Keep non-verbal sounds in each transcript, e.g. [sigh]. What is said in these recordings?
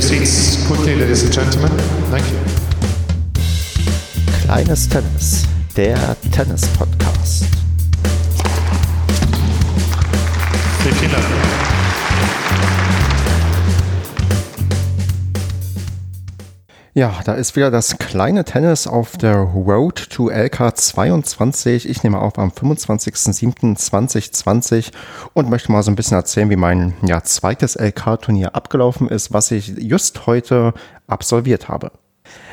your seats quickly, ladies and gentlemen. Thank you. Kleines Tennis, der Tennis-Podcast. Vielen Dank. Ja, da ist wieder das kleine Tennis auf der Road to LK22. Ich nehme auf am 25.07.2020 und möchte mal so ein bisschen erzählen, wie mein ja, zweites LK-Turnier abgelaufen ist, was ich just heute absolviert habe.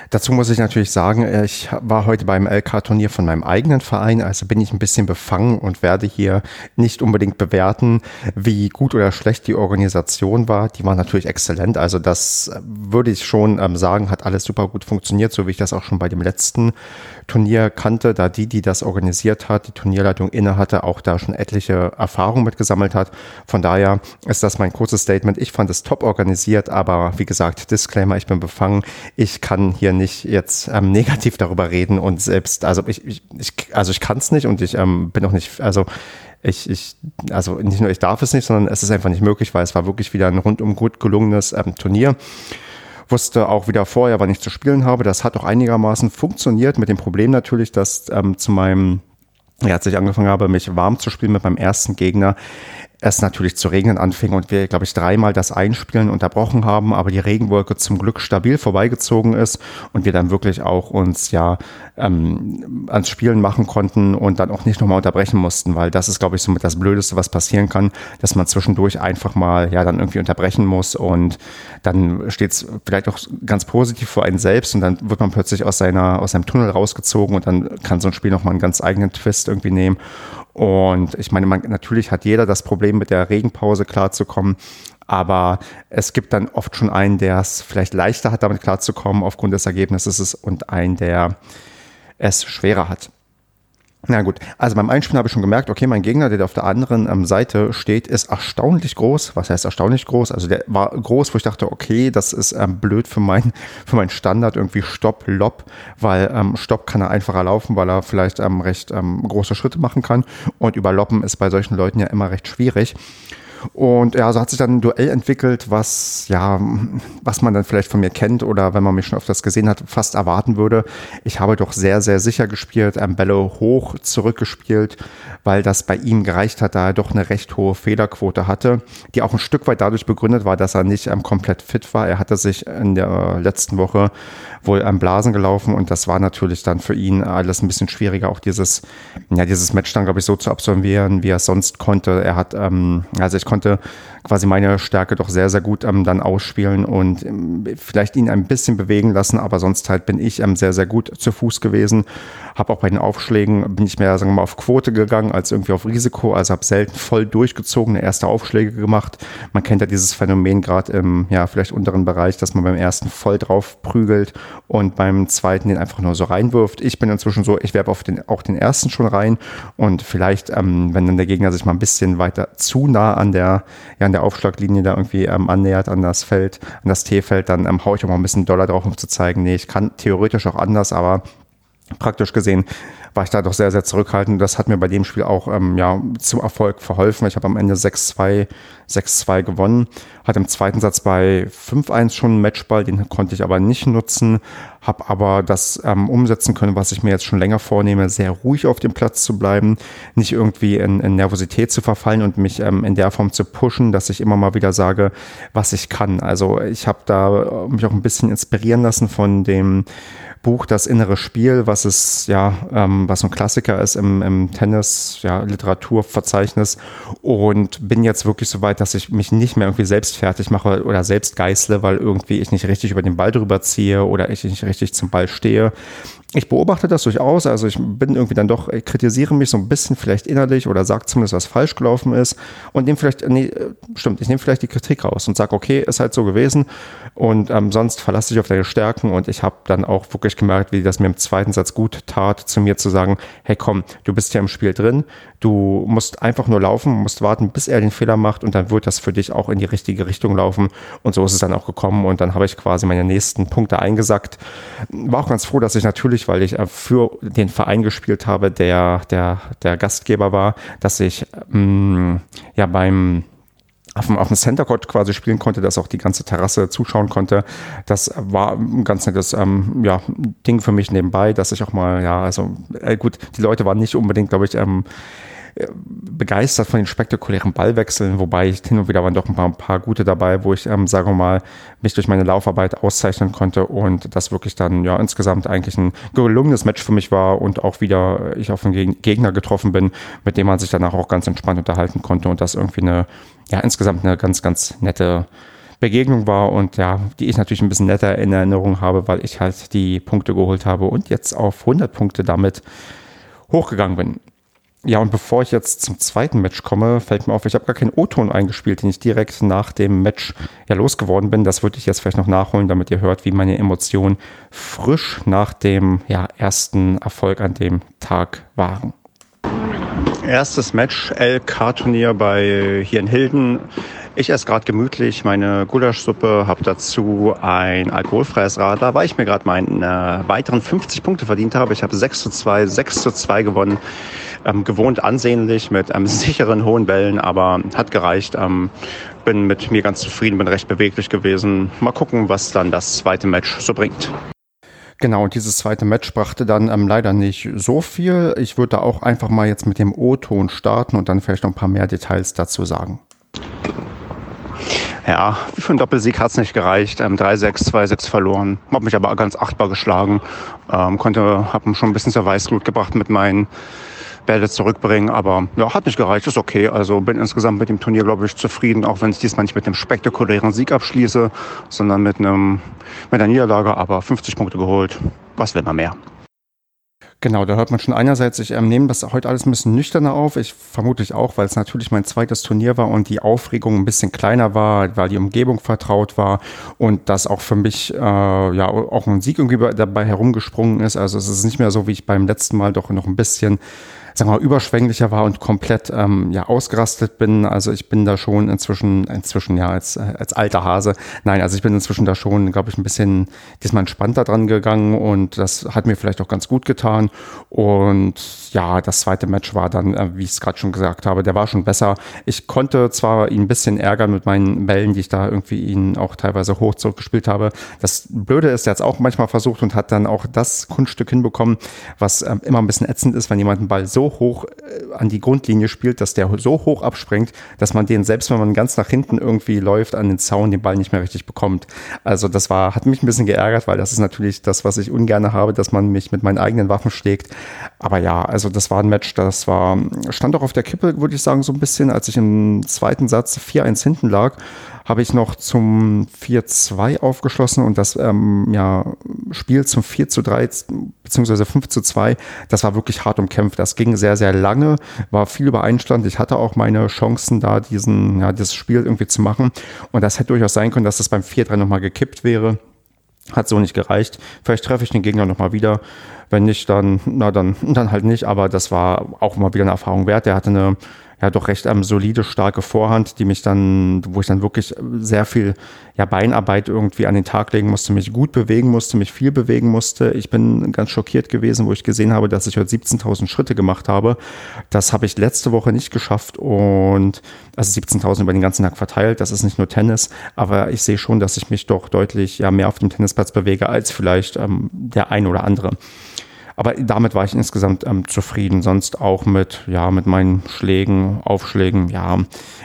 Dazu muss ich natürlich sagen, äh, ich war heute beim LK-Turnier von meinem eigenen Verein, also bin ich ein bisschen befangen und werde hier nicht unbedingt bewerten, wie gut oder schlecht die Organisation war. Die war natürlich exzellent, also das äh, würde ich schon ähm, sagen, hat alles super gut funktioniert, so wie ich das auch schon bei dem letzten Turnier kannte, da die, die das organisiert hat, die Turnierleitung inne hatte, auch da schon etliche Erfahrungen mitgesammelt hat. Von daher ist das mein kurzes Statement. Ich fand es top organisiert, aber wie gesagt, Disclaimer, ich bin befangen. Ich kann hier nicht jetzt ähm, [laughs] negativ darüber reden und selbst, also ich, ich, ich also ich kann es nicht und ich ähm, bin auch nicht, also ich, ich, also nicht nur ich darf es nicht, sondern es ist einfach nicht möglich, weil es war wirklich wieder ein rundum gut gelungenes ähm, Turnier. Wusste auch wieder vorher, wann ich zu spielen habe. Das hat auch einigermaßen funktioniert mit dem Problem natürlich, dass ähm, zu meinem ja, als ich angefangen habe, mich warm zu spielen mit meinem ersten Gegner, es natürlich zu regnen anfing und wir, glaube ich, dreimal das Einspielen unterbrochen haben, aber die Regenwolke zum Glück stabil vorbeigezogen ist und wir dann wirklich auch uns ja ähm, ans Spielen machen konnten und dann auch nicht nochmal unterbrechen mussten, weil das ist, glaube ich, somit das Blödeste, was passieren kann, dass man zwischendurch einfach mal ja dann irgendwie unterbrechen muss und dann steht es vielleicht auch ganz positiv für einen selbst und dann wird man plötzlich aus seiner aus seinem Tunnel rausgezogen und dann kann so ein Spiel nochmal einen ganz eigenen Twist irgendwie nehmen und ich meine, man, natürlich hat jeder das Problem, mit der Regenpause klarzukommen. Aber es gibt dann oft schon einen, der es vielleicht leichter hat, damit klarzukommen aufgrund des Ergebnisses und einen, der es schwerer hat. Na gut, also beim Einspielen habe ich schon gemerkt, okay, mein Gegner, der auf der anderen ähm, Seite steht, ist erstaunlich groß. Was heißt erstaunlich groß? Also der war groß, wo ich dachte, okay, das ist ähm, blöd für mein, [laughs] für mein Standard, irgendwie Stopp, Lob, weil ähm, Stopp kann er einfacher laufen, weil er vielleicht ähm, recht ähm, große Schritte machen kann. Und über Loppen ist bei solchen Leuten ja immer recht schwierig. Und ja, so hat sich dann ein Duell entwickelt, was ja, was man dann vielleicht von mir kennt oder wenn man mich schon öfters gesehen hat, fast erwarten würde. Ich habe doch sehr, sehr sicher gespielt, ähm, Bälle hoch zurückgespielt, weil das bei ihm gereicht hat, da er doch eine recht hohe Fehlerquote hatte, die auch ein Stück weit dadurch begründet war, dass er nicht ähm, komplett fit war. Er hatte sich in der letzten Woche wohl am Blasen gelaufen und das war natürlich dann für ihn alles ein bisschen schwieriger, auch dieses, ja, dieses Match dann, glaube ich, so zu absolvieren, wie er es sonst konnte. Er hat, ähm, also ich konnte quasi meine Stärke doch sehr, sehr gut ähm, dann ausspielen und ähm, vielleicht ihn ein bisschen bewegen lassen, aber sonst halt bin ich ähm, sehr, sehr gut zu Fuß gewesen. Habe auch bei den Aufschlägen, bin ich mehr, sagen wir mal, auf Quote gegangen als irgendwie auf Risiko, also habe selten voll durchgezogene erste Aufschläge gemacht. Man kennt ja dieses Phänomen gerade im, ja, vielleicht unteren Bereich, dass man beim ersten voll drauf prügelt und beim zweiten den einfach nur so reinwirft. Ich bin inzwischen so, ich werfe auf den, auch den ersten schon rein und vielleicht, ähm, wenn dann der Gegner sich mal ein bisschen weiter zu nah an der, ja, an der Aufschlaglinie da irgendwie ähm, annähert an das Feld, an das T-Feld, dann ähm, haue ich auch mal ein bisschen Dollar drauf, um zu zeigen, nee, ich kann theoretisch auch anders, aber praktisch gesehen war ich da doch sehr, sehr zurückhaltend. Das hat mir bei dem Spiel auch ähm, ja, zum Erfolg verholfen. Ich habe am Ende 6-2, 6-2 gewonnen. Hatte im zweiten Satz bei 5-1 schon einen Matchball, den konnte ich aber nicht nutzen. Habe aber das ähm, umsetzen können, was ich mir jetzt schon länger vornehme, sehr ruhig auf dem Platz zu bleiben, nicht irgendwie in, in Nervosität zu verfallen und mich ähm, in der Form zu pushen, dass ich immer mal wieder sage, was ich kann. Also ich habe da mich auch ein bisschen inspirieren lassen von dem Buch Das innere Spiel, was es ja, ähm, was ein Klassiker ist im, im Tennis, ja, Literaturverzeichnis. Und bin jetzt wirklich so weit, dass ich mich nicht mehr irgendwie selbst fertig mache oder selbst geißle, weil irgendwie ich nicht richtig über den Ball drüber ziehe oder ich nicht richtig zum Ball stehe ich beobachte das durchaus. Also ich bin irgendwie dann doch, ich kritisiere mich so ein bisschen vielleicht innerlich oder sage zumindest, was falsch gelaufen ist und nehme vielleicht, nee, stimmt, ich nehme vielleicht die Kritik raus und sage, okay, ist halt so gewesen und ähm, sonst verlasse dich auf deine Stärken und ich habe dann auch wirklich gemerkt, wie das mir im zweiten Satz gut tat, zu mir zu sagen, hey komm, du bist ja im Spiel drin, du musst einfach nur laufen, musst warten, bis er den Fehler macht und dann wird das für dich auch in die richtige Richtung laufen und so ist es dann auch gekommen und dann habe ich quasi meine nächsten Punkte eingesackt. War auch ganz froh, dass ich natürlich weil ich äh, für den Verein gespielt habe, der der, der Gastgeber war, dass ich mh, mm, ja beim auf dem, auf dem Center Court quasi spielen konnte, dass auch die ganze Terrasse zuschauen konnte. Das war ein ganz nettes ähm, ja, Ding für mich nebenbei, dass ich auch mal, ja, also äh, gut, die Leute waren nicht unbedingt, glaube ich, ähm, begeistert von den spektakulären Ballwechseln, wobei ich hin und wieder waren doch ein paar, ein paar gute dabei, wo ich, ähm, sagen wir mal, mich durch meine Laufarbeit auszeichnen konnte und das wirklich dann ja insgesamt eigentlich ein gelungenes Match für mich war und auch wieder ich auf einen Gegner getroffen bin, mit dem man sich danach auch ganz entspannt unterhalten konnte und das irgendwie eine, ja, insgesamt eine ganz, ganz nette Begegnung war und ja, die ich natürlich ein bisschen netter in Erinnerung habe, weil ich halt die Punkte geholt habe und jetzt auf 100 Punkte damit hochgegangen bin. Ja, und bevor ich jetzt zum zweiten Match komme, fällt mir auf, ich habe gar keinen O-Ton eingespielt, den ich direkt nach dem Match ja losgeworden bin. Das würde ich jetzt vielleicht noch nachholen, damit ihr hört, wie meine Emotionen frisch nach dem ja, ersten Erfolg an dem Tag waren. Erstes Match, LK-Turnier bei hier in Hilden. Ich esse gerade gemütlich meine Gulaschsuppe, habe dazu ein alkoholfreies Radler, weil ich mir gerade meinen äh, weiteren 50 Punkte verdient habe. Ich habe 6 zu 2, 6 zu 2 gewonnen ähm, gewohnt ansehnlich mit ähm, [laughs] sicheren hohen Wellen, aber hat gereicht. Ähm, bin mit mir ganz zufrieden, bin recht beweglich gewesen. Mal gucken, was dann das zweite Match so bringt. Genau, und dieses zweite Match brachte dann ähm, leider nicht so viel. Ich würde da auch einfach mal jetzt mit dem O-Ton starten und dann vielleicht noch ein paar mehr Details dazu sagen. Ja, für einen Doppelsieg hat es nicht gereicht. Ähm, 3-6, 2-6 verloren. Hab mich aber ganz achtbar geschlagen. Ähm, konnte, hab schon ein bisschen zur Weißglut gebracht mit meinen Bälle zurückbringen. Aber ja, hat nicht gereicht, ist okay. Also bin insgesamt mit dem Turnier, glaube ich, zufrieden, auch wenn ich diesmal nicht mit einem spektakulären Sieg abschließe, sondern mit einem mit einer Niederlage, aber 50 Punkte geholt. Was will man mehr? Genau, da hört man schon einerseits, ich ähm, nehme das heute alles ein bisschen nüchterner auf. Ich vermutlich auch, weil es natürlich mein zweites Turnier war und die Aufregung ein bisschen kleiner war, weil die Umgebung vertraut war und das auch für mich äh, ja auch ein Sieg irgendwie dabei herumgesprungen ist. Also es ist nicht mehr so, wie ich beim letzten Mal doch noch ein bisschen sagen wir mal, überschwänglicher war und komplett ähm, ja ausgerastet bin. Also ich bin da schon inzwischen, inzwischen ja als, als alter Hase. Nein, also ich bin inzwischen da schon, glaube ich, ein bisschen diesmal entspannter dran gegangen und das hat mir vielleicht auch ganz gut getan. Und ja, das zweite Match war dann, äh, wie ich es gerade schon gesagt habe, der war schon besser. Ich konnte zwar ihn ein bisschen ärgern mit meinen Bällen, die ich da irgendwie ihn auch teilweise hoch zurückgespielt habe. Das Blöde ist, er hat es auch manchmal versucht und hat dann auch das Kunststück hinbekommen, was ähm, immer ein bisschen ätzend ist, wenn jemand einen Ball so hoch äh, an die Grundlinie spielt, dass der so hoch abspringt, dass man den, selbst wenn man ganz nach hinten irgendwie läuft, an den Zaun den Ball nicht mehr richtig bekommt. Also das war, hat mich ein bisschen geärgert, weil das ist natürlich das, was ich ungern habe, dass man mich mit meinen eigenen Waffen schlägt. Aber ja, also das war ein Match, das war, stand auch auf der Kippe, würde ich sagen, so ein bisschen, als ich im zweiten Satz 4-1 hinten lag habe ich noch zum 4-2 aufgeschlossen und das ähm, ja, Spiel zum 4 zu 3 beziehungsweise 5 zu 2, das war wirklich hart umkämpft. Das ging sehr, sehr lange, war viel über Einstand. Ich hatte auch meine Chancen da, diesen, ja, dieses Spiel irgendwie zu machen. Und das hätte durchaus sein können, dass das beim 4-3 nochmal gekippt wäre. Hat so nicht gereicht. Vielleicht treffe ich den Gegner nochmal wieder. Wenn nicht, dann, na dann, [laughs] dann halt nicht. Aber das war auch mal wieder eine Erfahrung wert. Der hatte eine ja doch recht ähm, solide, starke Vorhand, die mich dann, wo ich dann wirklich sehr viel ja, Beinarbeit irgendwie an den Tag legen musste, mich gut bewegen musste, mich viel bewegen musste. Ich bin ganz schockiert gewesen, wo ich gesehen habe, dass ich heute 17.000 Schritte gemacht habe. Das habe ich letzte Woche nicht geschafft und also 17.000 über den ganzen Tag verteilt. Das ist nicht nur Tennis, aber ich sehe schon, dass ich mich doch deutlich ja, mehr auf dem Tennisplatz bewege als vielleicht ähm, der ein oder andere. Aber damit war ich insgesamt ähm, zufrieden. Sonst auch mit, ja, mit meinen Schlägen, Aufschlägen. Ja,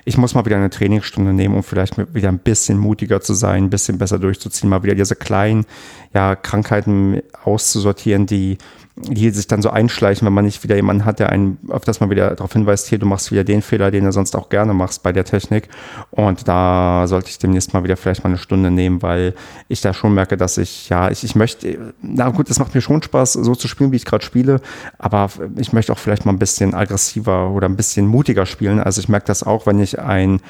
ich muss mal wieder eine Trainingsstunde nehmen, um vielleicht wieder ein bisschen mutiger zu sein, ein bisschen besser durchzuziehen, mal wieder diese kleinen, ja, Krankheiten auszusortieren, die die sich dann so einschleichen, wenn man nicht wieder jemanden hat, der einen, auf das man wieder darauf hinweist, hier, du machst wieder den Fehler, den du sonst auch gerne machst bei der Technik. Und da sollte ich demnächst mal wieder vielleicht mal eine Stunde nehmen, weil ich da schon merke, dass ich, ja, ich, ich möchte, na gut, es macht mir schon Spaß, so zu spielen, wie ich gerade spiele, aber ich möchte auch vielleicht mal ein bisschen aggressiver oder ein bisschen mutiger spielen. Also ich merke das auch, wenn ich ein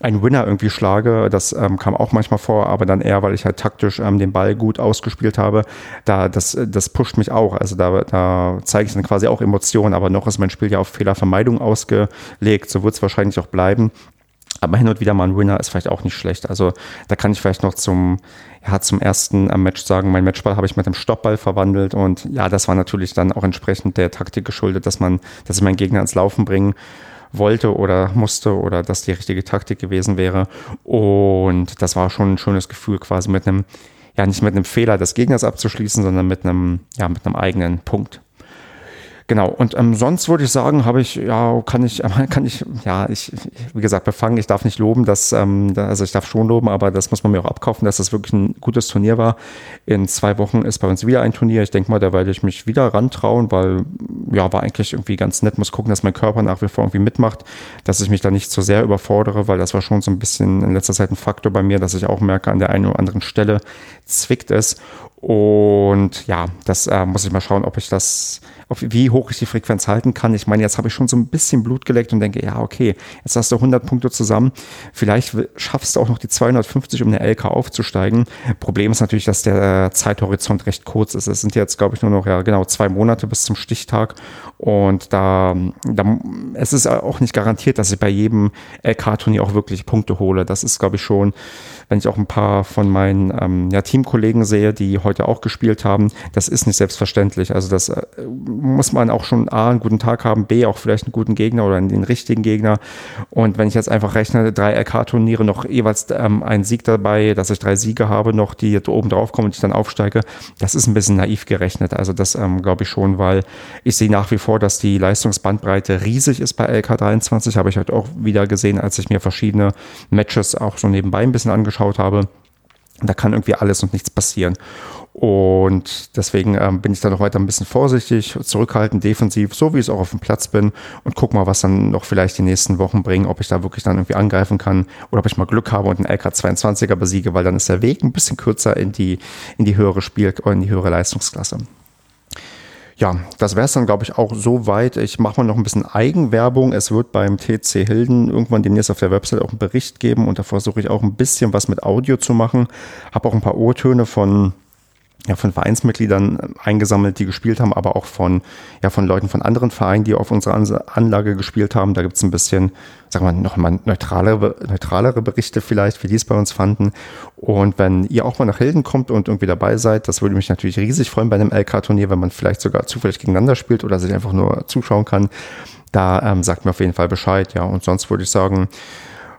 einen Winner irgendwie schlage. Das ähm, kam auch manchmal vor, aber dann eher, weil ich halt taktisch ähm, den Ball gut ausgespielt habe. Da, das, das pusht mich auch. Also da, da zeige ich dann quasi auch Emotionen, aber noch ist mein Spiel ja auf Fehlervermeidung ausgelegt. So wird es wahrscheinlich auch bleiben. Aber hin und wieder mal ein Winner ist vielleicht auch nicht schlecht. Also da kann ich vielleicht noch zum, ja, zum ersten äh, Match sagen, mein Matchball habe ich mit dem Stoppball verwandelt und ja, das war natürlich dann auch entsprechend der Taktik geschuldet, dass man, dass ich meinen Gegner ins Laufen bringen wollte oder musste oder das die richtige Taktik gewesen wäre. Und das war schon ein schönes Gefühl, quasi mit einem, ja, nicht mit einem Fehler des Gegners abzuschließen, sondern mit einem, ja, mit einem eigenen Punkt. Genau, und ähm, sonst würde ich sagen, habe ich, ja, kann ich, [laughs] kann ich, ja, ich, wie gesagt, befangen, ich darf nicht loben, dass, ähm, also ich darf schon loben, aber das muss man mir auch abkaufen, dass das wirklich ein gutes Turnier war. In zwei Wochen ist bei uns wieder ein Turnier. Ich denke mal, da werde ich mich wieder rantrauen, weil, ja, war eigentlich irgendwie ganz nett, muss gucken, dass mein Körper nach wie vor irgendwie mitmacht, dass ich mich da nicht zu so sehr überfordere, weil das war schon so ein bisschen in letzter Zeit ein Faktor bei mir, dass ich auch merke, an der einen oder anderen Stelle zwickt es. Und ja, das äh, muss ich mal schauen, ob ich das, ob, wie hoch ich die Frequenz halten kann. Ich meine, jetzt habe ich schon so ein bisschen Blut geleckt und denke, ja, okay, jetzt hast du 100 Punkte zusammen. Vielleicht schaffst du auch noch die 250, um eine LK aufzusteigen. Problem ist natürlich, dass der Zeithorizont recht kurz ist. Es sind jetzt, glaube ich, nur noch, ja, genau zwei Monate bis zum Stichtag. Und da, da es ist auch nicht garantiert, dass ich bei jedem LK-Turnier auch wirklich Punkte hole. Das ist, glaube ich, schon wenn ich auch ein paar von meinen ähm, ja, Teamkollegen sehe, die heute auch gespielt haben, das ist nicht selbstverständlich. Also das äh, muss man auch schon A, einen guten Tag haben, B, auch vielleicht einen guten Gegner oder den richtigen Gegner. Und wenn ich jetzt einfach rechne, drei LK-Turniere, noch jeweils ähm, ein Sieg dabei, dass ich drei Siege habe, noch die oben drauf kommen und ich dann aufsteige, das ist ein bisschen naiv gerechnet. Also das ähm, glaube ich schon, weil ich sehe nach wie vor, dass die Leistungsbandbreite riesig ist bei LK23, habe ich heute auch wieder gesehen, als ich mir verschiedene Matches auch so nebenbei ein bisschen angeschaut angeschaut Da kann irgendwie alles und nichts passieren. Und deswegen ähm, bin ich da noch weiter ein bisschen vorsichtig, zurückhaltend, defensiv, so wie ich es auch auf dem Platz bin und guck mal, was dann noch vielleicht die nächsten Wochen bringen, ob ich da wirklich dann irgendwie angreifen kann oder ob ich mal Glück habe und einen LK22er besiege, weil dann ist der Weg ein bisschen kürzer in die, in die höhere Spiel- oder in die höhere Leistungsklasse ja, das wäre es dann, glaube ich, auch so weit. Ich mache mal noch ein bisschen Eigenwerbung. Es wird beim TC Hilden irgendwann demnächst auf der Website auch einen Bericht geben und da versuche ich auch ein bisschen was mit Audio zu machen. Habe auch ein paar O-Töne von ja, von Vereinsmitgliedern äh, eingesammelt, die gespielt haben, aber auch von, ja, von Leuten von anderen Vereinen, die auf unserer Anlage gespielt haben. Da gibt's ein bisschen, sagen wir mal, nochmal neutralere, neutralere Berichte vielleicht, wie die es bei uns fanden. Und wenn ihr auch mal nach Hilden kommt und irgendwie dabei seid, das würde mich natürlich riesig freuen bei einem LK-Turnier, wenn man vielleicht sogar zufällig gegeneinander spielt oder sich einfach nur zuschauen kann. Da ähm, sagt mir auf jeden Fall Bescheid, ja. Und sonst würde ich sagen,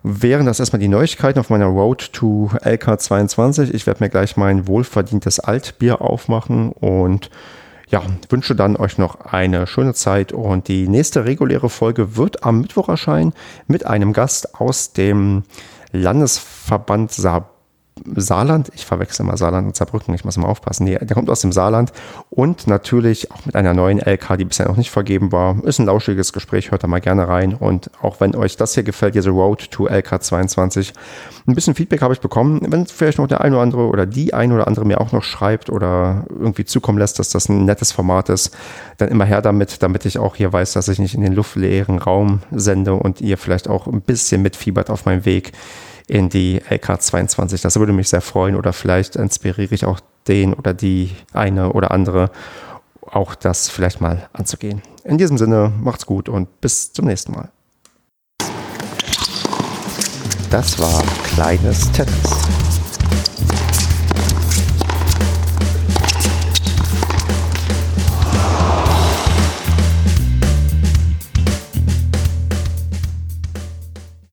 wären das erstmal die Neuigkeiten auf meiner Road to LK22. Ich werde mir gleich mein wohlverdientes Altbier aufmachen und ja, wünsche dann euch noch eine schöne Zeit und die nächste reguläre Folge wird am Mittwoch erscheinen mit einem Gast aus dem Landesverband Saarbrücken Saarland, ich verwechsel mal Saarland und Saarbrücken, ich muss mal aufpassen, nee, der kommt aus dem Saarland und natürlich auch mit einer neuen LK, die bisher noch nicht vergeben war. Ist ein lauschiges Gespräch, hört da mal gerne rein. Und auch wenn euch das hier gefällt, diese Road to LK 22, ein bisschen Feedback habe ich bekommen, wenn vielleicht noch der eine oder andere oder die eine oder andere mir auch noch schreibt oder irgendwie zukommen lässt, dass das ein nettes Format ist, dann immer her damit, damit ich auch hier weiß, dass ich nicht in den luftleeren Raum sende und ihr vielleicht auch ein bisschen mitfiebert auf meinem Weg in die LK22. Das würde mich sehr freuen oder vielleicht inspiriere ich auch den oder die eine oder andere auch das vielleicht mal anzugehen. In diesem Sinne, macht's gut und bis zum nächsten Mal. Das war kleines Tennis.